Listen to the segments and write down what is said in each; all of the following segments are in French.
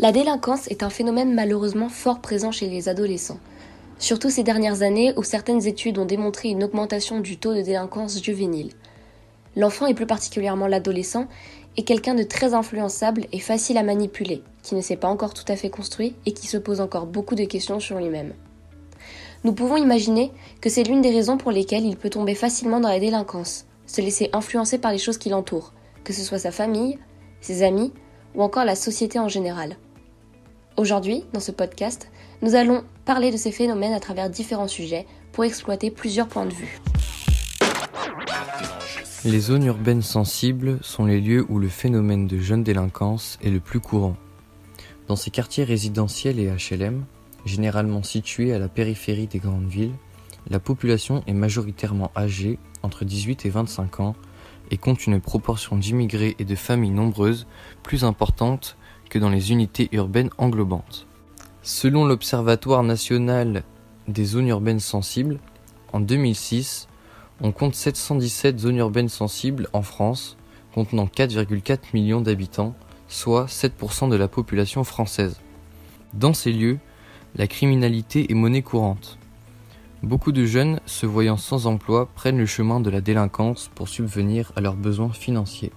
La délinquance est un phénomène malheureusement fort présent chez les adolescents. Surtout ces dernières années où certaines études ont démontré une augmentation du taux de délinquance juvénile. L'enfant et plus particulièrement l'adolescent est quelqu'un de très influençable et facile à manipuler, qui ne s'est pas encore tout à fait construit et qui se pose encore beaucoup de questions sur lui-même. Nous pouvons imaginer que c'est l'une des raisons pour lesquelles il peut tomber facilement dans la délinquance, se laisser influencer par les choses qui l'entourent, que ce soit sa famille, ses amis ou encore la société en général. Aujourd'hui, dans ce podcast, nous allons parler de ces phénomènes à travers différents sujets pour exploiter plusieurs points de vue. Les zones urbaines sensibles sont les lieux où le phénomène de jeune délinquance est le plus courant. Dans ces quartiers résidentiels et HLM, généralement situés à la périphérie des grandes villes, la population est majoritairement âgée, entre 18 et 25 ans, et compte une proportion d'immigrés et de familles nombreuses plus importante que dans les unités urbaines englobantes. Selon l'Observatoire national des zones urbaines sensibles, en 2006, on compte 717 zones urbaines sensibles en France, contenant 4,4 millions d'habitants, soit 7% de la population française. Dans ces lieux, la criminalité est monnaie courante. Beaucoup de jeunes, se voyant sans emploi, prennent le chemin de la délinquance pour subvenir à leurs besoins financiers.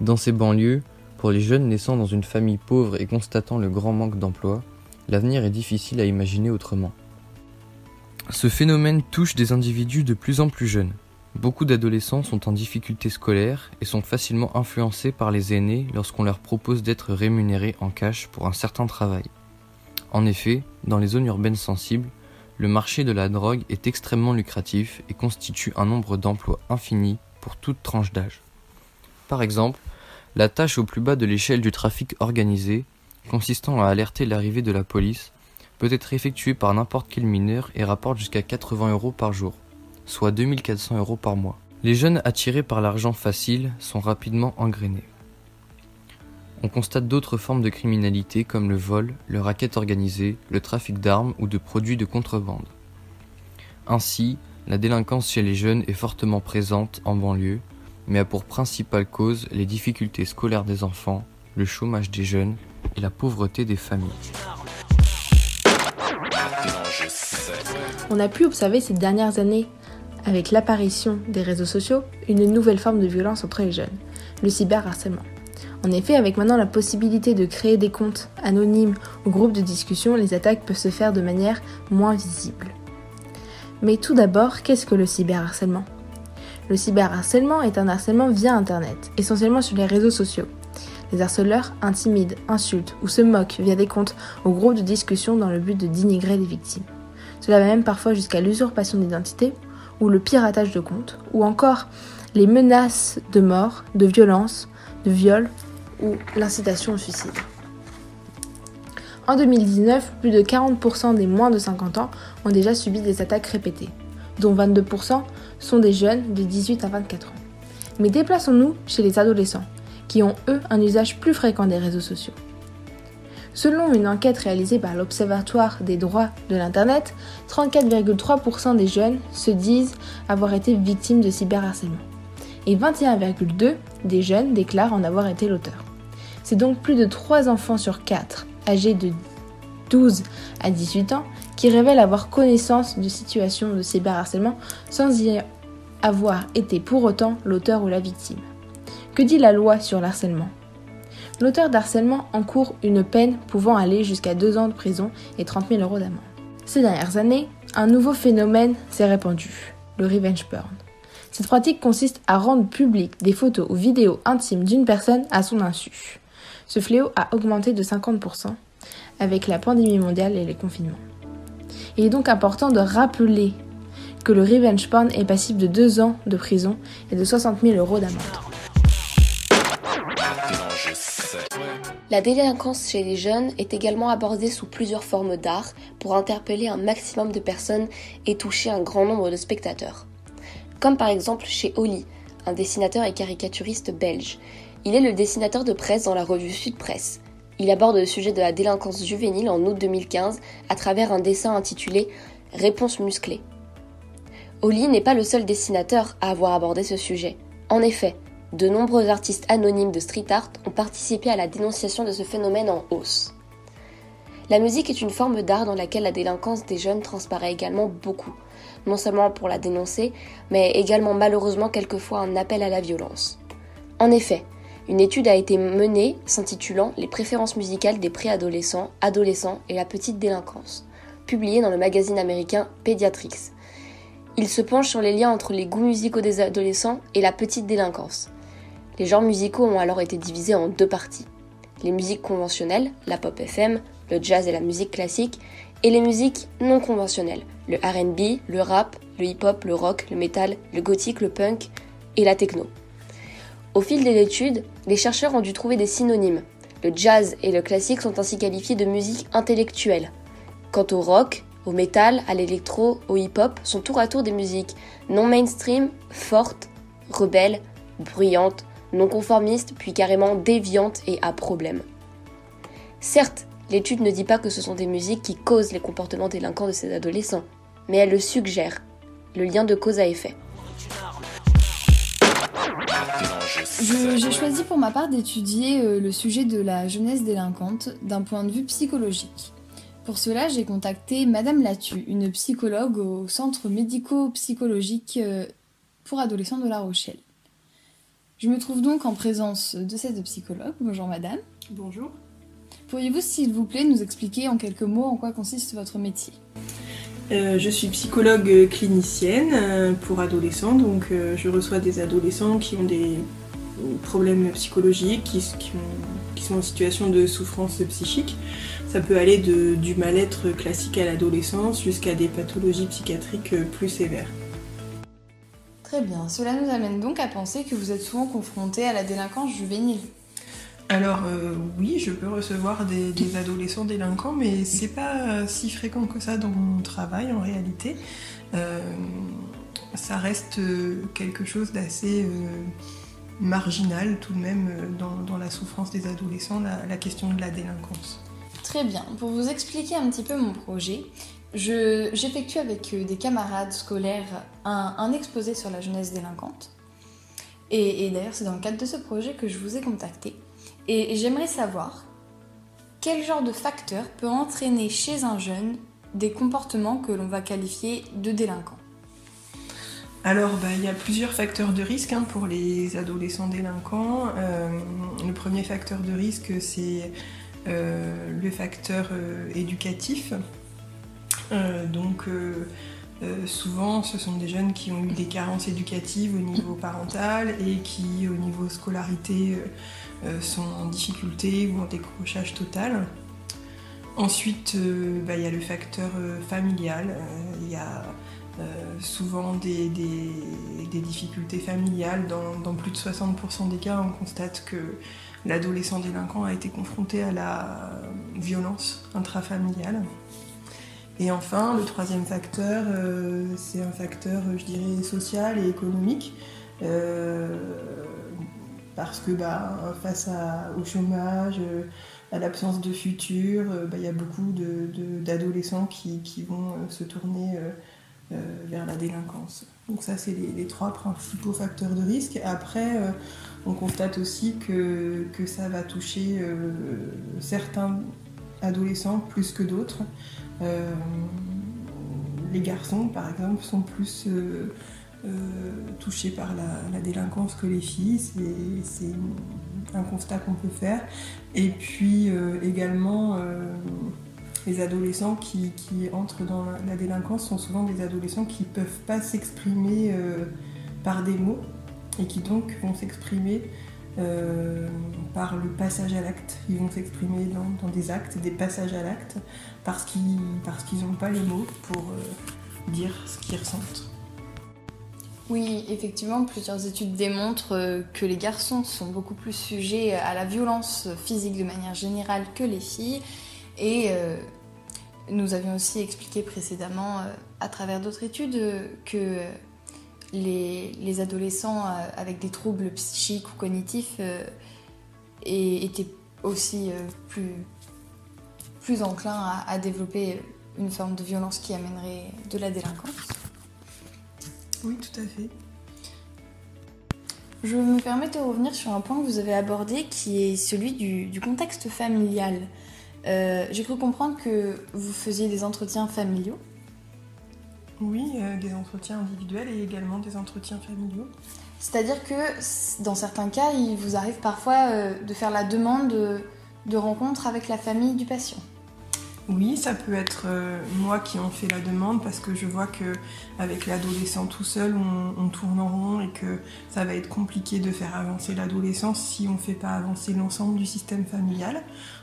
Dans ces banlieues, pour les jeunes naissant dans une famille pauvre et constatant le grand manque d'emploi, l'avenir est difficile à imaginer autrement. Ce phénomène touche des individus de plus en plus jeunes. Beaucoup d'adolescents sont en difficulté scolaire et sont facilement influencés par les aînés lorsqu'on leur propose d'être rémunérés en cash pour un certain travail. En effet, dans les zones urbaines sensibles, le marché de la drogue est extrêmement lucratif et constitue un nombre d'emplois infini pour toute tranche d'âge. Par exemple, la tâche au plus bas de l'échelle du trafic organisé, consistant à alerter l'arrivée de la police, peut être effectuée par n'importe quel mineur et rapporte jusqu'à 80 euros par jour, soit 2400 euros par mois. Les jeunes attirés par l'argent facile sont rapidement engrainés. On constate d'autres formes de criminalité comme le vol, le racket organisé, le trafic d'armes ou de produits de contrebande. Ainsi, la délinquance chez les jeunes est fortement présente en banlieue, mais a pour principale cause les difficultés scolaires des enfants, le chômage des jeunes et la pauvreté des familles. On a pu observer ces dernières années, avec l'apparition des réseaux sociaux, une nouvelle forme de violence entre les jeunes, le cyberharcèlement. En effet, avec maintenant la possibilité de créer des comptes anonymes ou groupes de discussion, les attaques peuvent se faire de manière moins visible. Mais tout d'abord, qu'est-ce que le cyberharcèlement? Le cyberharcèlement est un harcèlement via Internet, essentiellement sur les réseaux sociaux. Les harceleurs intimident, insultent ou se moquent via des comptes ou groupes de discussion dans le but de dénigrer les victimes. Cela va même parfois jusqu'à l'usurpation d'identité ou le piratage de comptes, ou encore les menaces de mort, de violence, de viol ou l'incitation au suicide. En 2019, plus de 40% des moins de 50 ans ont déjà subi des attaques répétées, dont 22% sont des jeunes de 18 à 24 ans. Mais déplaçons-nous chez les adolescents, qui ont eux un usage plus fréquent des réseaux sociaux. Selon une enquête réalisée par l'Observatoire des droits de l'Internet, 34,3% des jeunes se disent avoir été victimes de cyberharcèlement et 21,2% des jeunes déclarent en avoir été l'auteur. C'est donc plus de 3 enfants sur 4 âgés de 12 à 18 ans qui révèlent avoir connaissance de situations de cyberharcèlement sans y avoir été pour autant l'auteur ou la victime. Que dit la loi sur l'harcèlement? L'auteur d'harcèlement encourt une peine pouvant aller jusqu'à 2 ans de prison et 30 000 euros d'amende. Ces dernières années, un nouveau phénomène s'est répandu, le revenge porn. Cette pratique consiste à rendre publiques des photos ou vidéos intimes d'une personne à son insu. Ce fléau a augmenté de 50% avec la pandémie mondiale et les confinements. Il est donc important de rappeler que le revenge porn est passible de 2 ans de prison et de 60 000 euros d'amende. La délinquance chez les jeunes est également abordée sous plusieurs formes d'art pour interpeller un maximum de personnes et toucher un grand nombre de spectateurs comme par exemple chez Oli, un dessinateur et caricaturiste belge. Il est le dessinateur de presse dans la revue Sud Presse. Il aborde le sujet de la délinquance juvénile en août 2015 à travers un dessin intitulé Réponse musclée. Oli n'est pas le seul dessinateur à avoir abordé ce sujet. En effet, De nombreux artistes anonymes de street art ont participé à la dénonciation de ce phénomène en hausse. La musique est une forme d'art dans laquelle la délinquance des jeunes transparaît également beaucoup, non seulement pour la dénoncer, mais également malheureusement quelquefois un appel à la violence. En effet, une étude a été menée s'intitulant Les préférences musicales des préadolescents, adolescents et la petite délinquance, publiée dans le magazine américain Pediatrics. Il se penche sur les liens entre les goûts musicaux des adolescents et la petite délinquance. Les genres musicaux ont alors été divisés en deux parties. Les musiques conventionnelles, la pop FM, le jazz et la musique classique, et les musiques non conventionnelles, le RB, le rap, le hip-hop, le rock, le metal, le gothique, le punk et la techno. Au fil de l'étude, les chercheurs ont dû trouver des synonymes. Le jazz et le classique sont ainsi qualifiés de musique intellectuelle. Quant au rock, au metal, à l'électro, au hip-hop, sont tour à tour des musiques non mainstream, fortes, rebelles, bruyantes, non conformistes, puis carrément déviantes et à problème. Certes, l'étude ne dit pas que ce sont des musiques qui causent les comportements délinquants de ces adolescents, mais elle le suggère, le lien de cause à effet. J'ai choisi pour ma part d'étudier euh, le sujet de la jeunesse délinquante d'un point de vue psychologique. Pour cela, j'ai contacté Madame Latu, une psychologue au centre médico-psychologique euh, pour adolescents de La Rochelle. Je me trouve donc en présence de cette psychologue. Bonjour Madame. Bonjour. Pourriez-vous, s'il vous plaît, nous expliquer en quelques mots en quoi consiste votre métier? Euh, je suis psychologue clinicienne pour adolescents, donc je reçois des adolescents qui ont des problèmes psychologiques, qui, sont en situation de souffrance psychique. Ça peut aller de, du mal-être classique à l'adolescence jusqu'à des pathologies psychiatriques plus sévères. Très bien, cela nous amène donc à penser que vous êtes souvent confronté à la délinquance juvénile. Alors euh, oui, je peux recevoir des, adolescents délinquants, mais c'est pas si fréquent que ça dans mon travail en réalité. Euh, ça reste quelque chose d'assez euh, marginal tout de même euh, dans, la souffrance des adolescents, la, question de la délinquance. Très bien. Pour vous expliquer un petit peu mon projet, j'effectue avec euh, des camarades scolaires un, exposé sur la jeunesse délinquante. Et, d'ailleurs, c'est dans le cadre de ce projet que je vous ai contacté. Et, j'aimerais savoir quel genre de facteur peut entraîner chez un jeune des comportements que l'on va qualifier de délinquants. Alors, bah, il y a plusieurs facteurs de risque hein, pour les adolescents délinquants. Euh, le premier facteur de risque, c'est euh, le facteur euh, éducatif. donc, souvent, ce sont des jeunes qui ont eu des carences éducatives au niveau parental et qui, au niveau scolarité, sont en difficulté ou en décrochage total. Ensuite, bah, il y a le facteur familial. Il y a souvent des, difficultés familiales. Dans, plus de 60% des cas, on constate que l'adolescent délinquant a été confronté à la violence intrafamiliale. Et enfin, le troisième facteur, euh, c'est un facteur, je dirais, social et économique. Euh, parce que bah, face au chômage, à l'absence de futur, bah, il y a beaucoup d'adolescents qui, vont se tourner euh, vers la délinquance. Donc ça, c'est les, trois principaux facteurs de risque. Après, euh, on constate aussi que, que ça va toucher euh, certains adolescents plus que d'autres. les garçons, par exemple, sont plus touchés par la, délinquance que les filles. C'est un constat qu'on peut faire. Et puis également les adolescents qui, entrent dans la, délinquance sont souvent des adolescents qui ne peuvent pas s'exprimer euh, par des mots et qui donc vont s'exprimer euh, par le passage à l'acte. Ils vont s'exprimer dans, des actes, des passages à l'acte, parce qu'ils n'ont pas les mots pour euh, dire ce qu'ils ressentent. Oui, effectivement, plusieurs études démontrent que les garçons sont beaucoup plus sujets à la violence physique de manière générale que les filles. Et nous avions aussi expliqué précédemment, euh, à travers d'autres études, que les, adolescents euh, avec des troubles psychiques ou cognitifs euh, étaient aussi plus, plus enclins à, développer une forme de violence qui amènerait de la délinquance. Oui, tout à fait. Je me permets de revenir sur un point que vous avez abordé qui est celui du, contexte familial. Euh, j'ai cru comprendre que vous faisiez des entretiens familiaux. Oui, euh, des entretiens individuels et également des entretiens familiaux. C'est-à-dire que dans certains cas, il vous arrive parfois euh, de faire la demande de rencontre avec la famille du patient. Oui, ça peut être euh, moi qui en fais la demande parce que je vois que avec l'adolescent tout seul, on, tourne en rond et que ça va être compliqué de faire avancer l'adolescence si on ne fait pas avancer l'ensemble du système familial.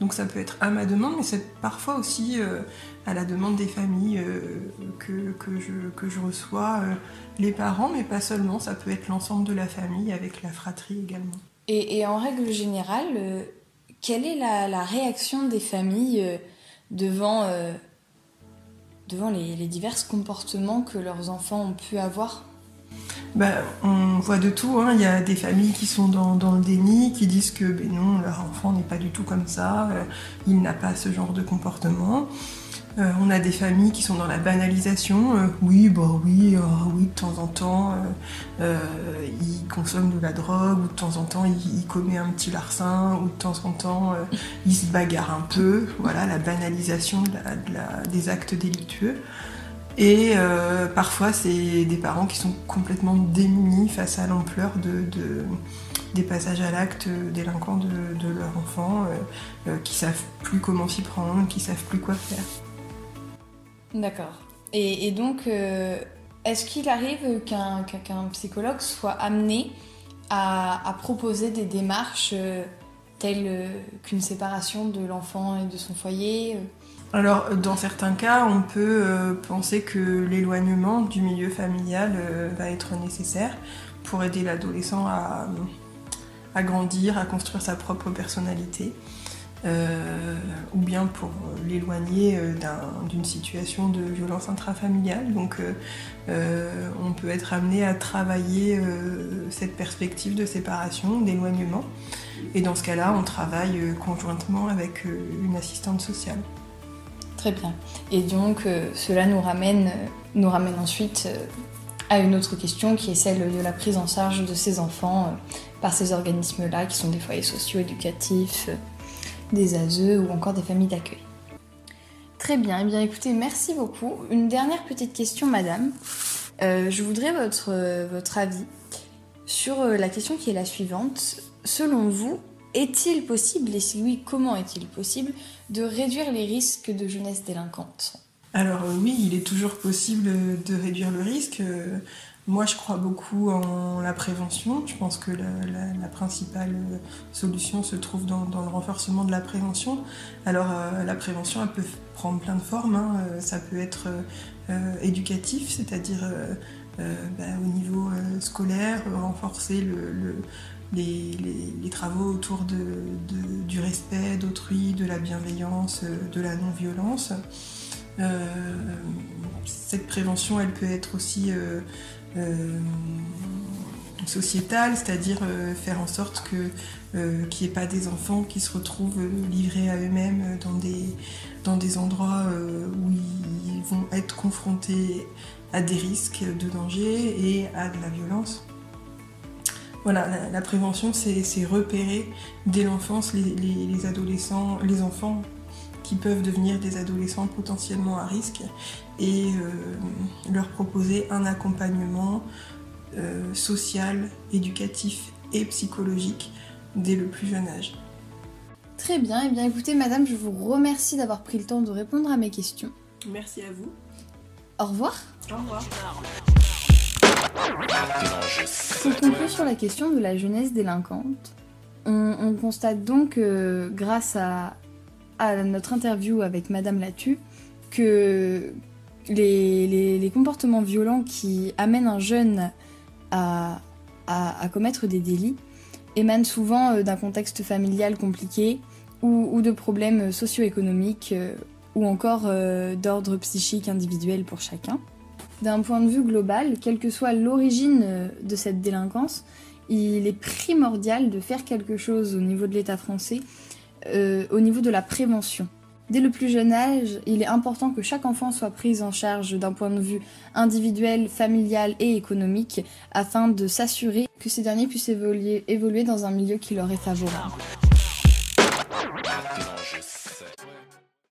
Donc ça peut être à ma demande, mais c'est parfois aussi euh, à la demande des familles euh, que, je, reçois les parents, mais pas seulement, ça peut être l'ensemble de la famille avec la fratrie également. Et, en règle générale, quelle est la réaction des familles devant, euh, devant les, divers comportements que leurs enfants ont pu avoir bah, on voit de tout. Hein. Il y a des familles qui sont dans, le déni, qui disent que ben non, leur enfant n'est pas du tout comme ça, euh, il n'a pas ce genre de comportement. Euh, on a des familles qui sont dans la banalisation. Euh, oui, bah oui, euh, oui, de temps en temps, il consomme de la drogue, ou de temps en temps, il, commet un petit larcin, ou de temps en temps, il se bagarre un peu. Voilà, la banalisation des actes délictueux. Et parfois, c'est des parents qui sont complètement démunis face à l'ampleur des passages à l'acte délinquants de, de, leur enfant, qui savent plus comment s'y prendre, qui savent plus quoi faire. D'accord. Et, donc, euh, est-ce qu'il arrive qu'un psychologue soit amené à, proposer des démarches euh, telles euh, qu'une séparation de l'enfant et de son foyer alors, dans certains cas, on peut penser que l'éloignement du milieu familial va être nécessaire pour aider l'adolescent à, grandir, à construire sa propre personnalité. Euh, ou bien pour l'éloigner euh, d'une situation de violence intrafamiliale. Donc euh, on peut être amené à travailler cette perspective de séparation, d'éloignement. Et dans ce cas-là, on travaille conjointement avec une assistante sociale. Très bien. Et donc cela nous ramène ensuite à une autre question qui est celle de la prise en charge de ces enfants par ces organismes-là qui sont des foyers sociaux éducatifs des ASE ou encore des familles d'accueil. Très bien, et eh bien écoutez, merci beaucoup. Une dernière petite question, madame. Euh, je voudrais votre, euh, votre avis sur euh, la question qui est la suivante. Selon vous, est-il possible, et si oui, comment est-il possible, de réduire les risques de jeunesse délinquante? Alors oui, il est toujours possible de réduire le risque. Moi, je crois beaucoup en la prévention. Je pense que la, principale solution se trouve dans, le renforcement de la prévention. Alors, euh, la prévention, elle peut prendre plein de formes. Hein. Euh, ça peut être euh, éducatif, c'est-à-dire bah, au niveau scolaire, renforcer les, travaux autour du respect d'autrui, de la bienveillance, de la non-violence. cette prévention, elle peut être aussi sociétale, c'est-à-dire euh, faire en sorte que euh, qu'il n'y ait pas des enfants qui se retrouvent livrés à eux-mêmes dans des, endroits où ils vont être confrontés à des risques de danger et à de la violence. Voilà, la, prévention, c'est repérer dès l'enfance les, adolescents, les enfants qui peuvent devenir des adolescents potentiellement à risque et euh, leur proposer un accompagnement euh, social, éducatif et psychologique dès le plus jeune âge. Très bien, et eh bien écoutez madame, je vous remercie d'avoir pris le temps de répondre à mes questions. Merci à vous. Au revoir. Au revoir. Pour conclure sur la question de la jeunesse délinquante, on, constate donc que grâce à, notre interview avec Madame Latu, que, les, comportements violents qui amènent un jeune à, commettre des délits émanent souvent euh, d'un contexte familial compliqué ou, de problèmes socio-économiques euh, ou encore euh, d'ordre psychique individuel pour chacun. D'un point de vue global, quelle que soit l'origine de cette délinquance, il est primordial de faire quelque chose au niveau de l'État français, au niveau de la prévention. Dès le plus jeune âge, il est important que chaque enfant soit pris en charge d'un point de vue individuel, familial et économique afin de s'assurer que ces derniers puissent évoluer, évoluer dans un milieu qui leur est favorable.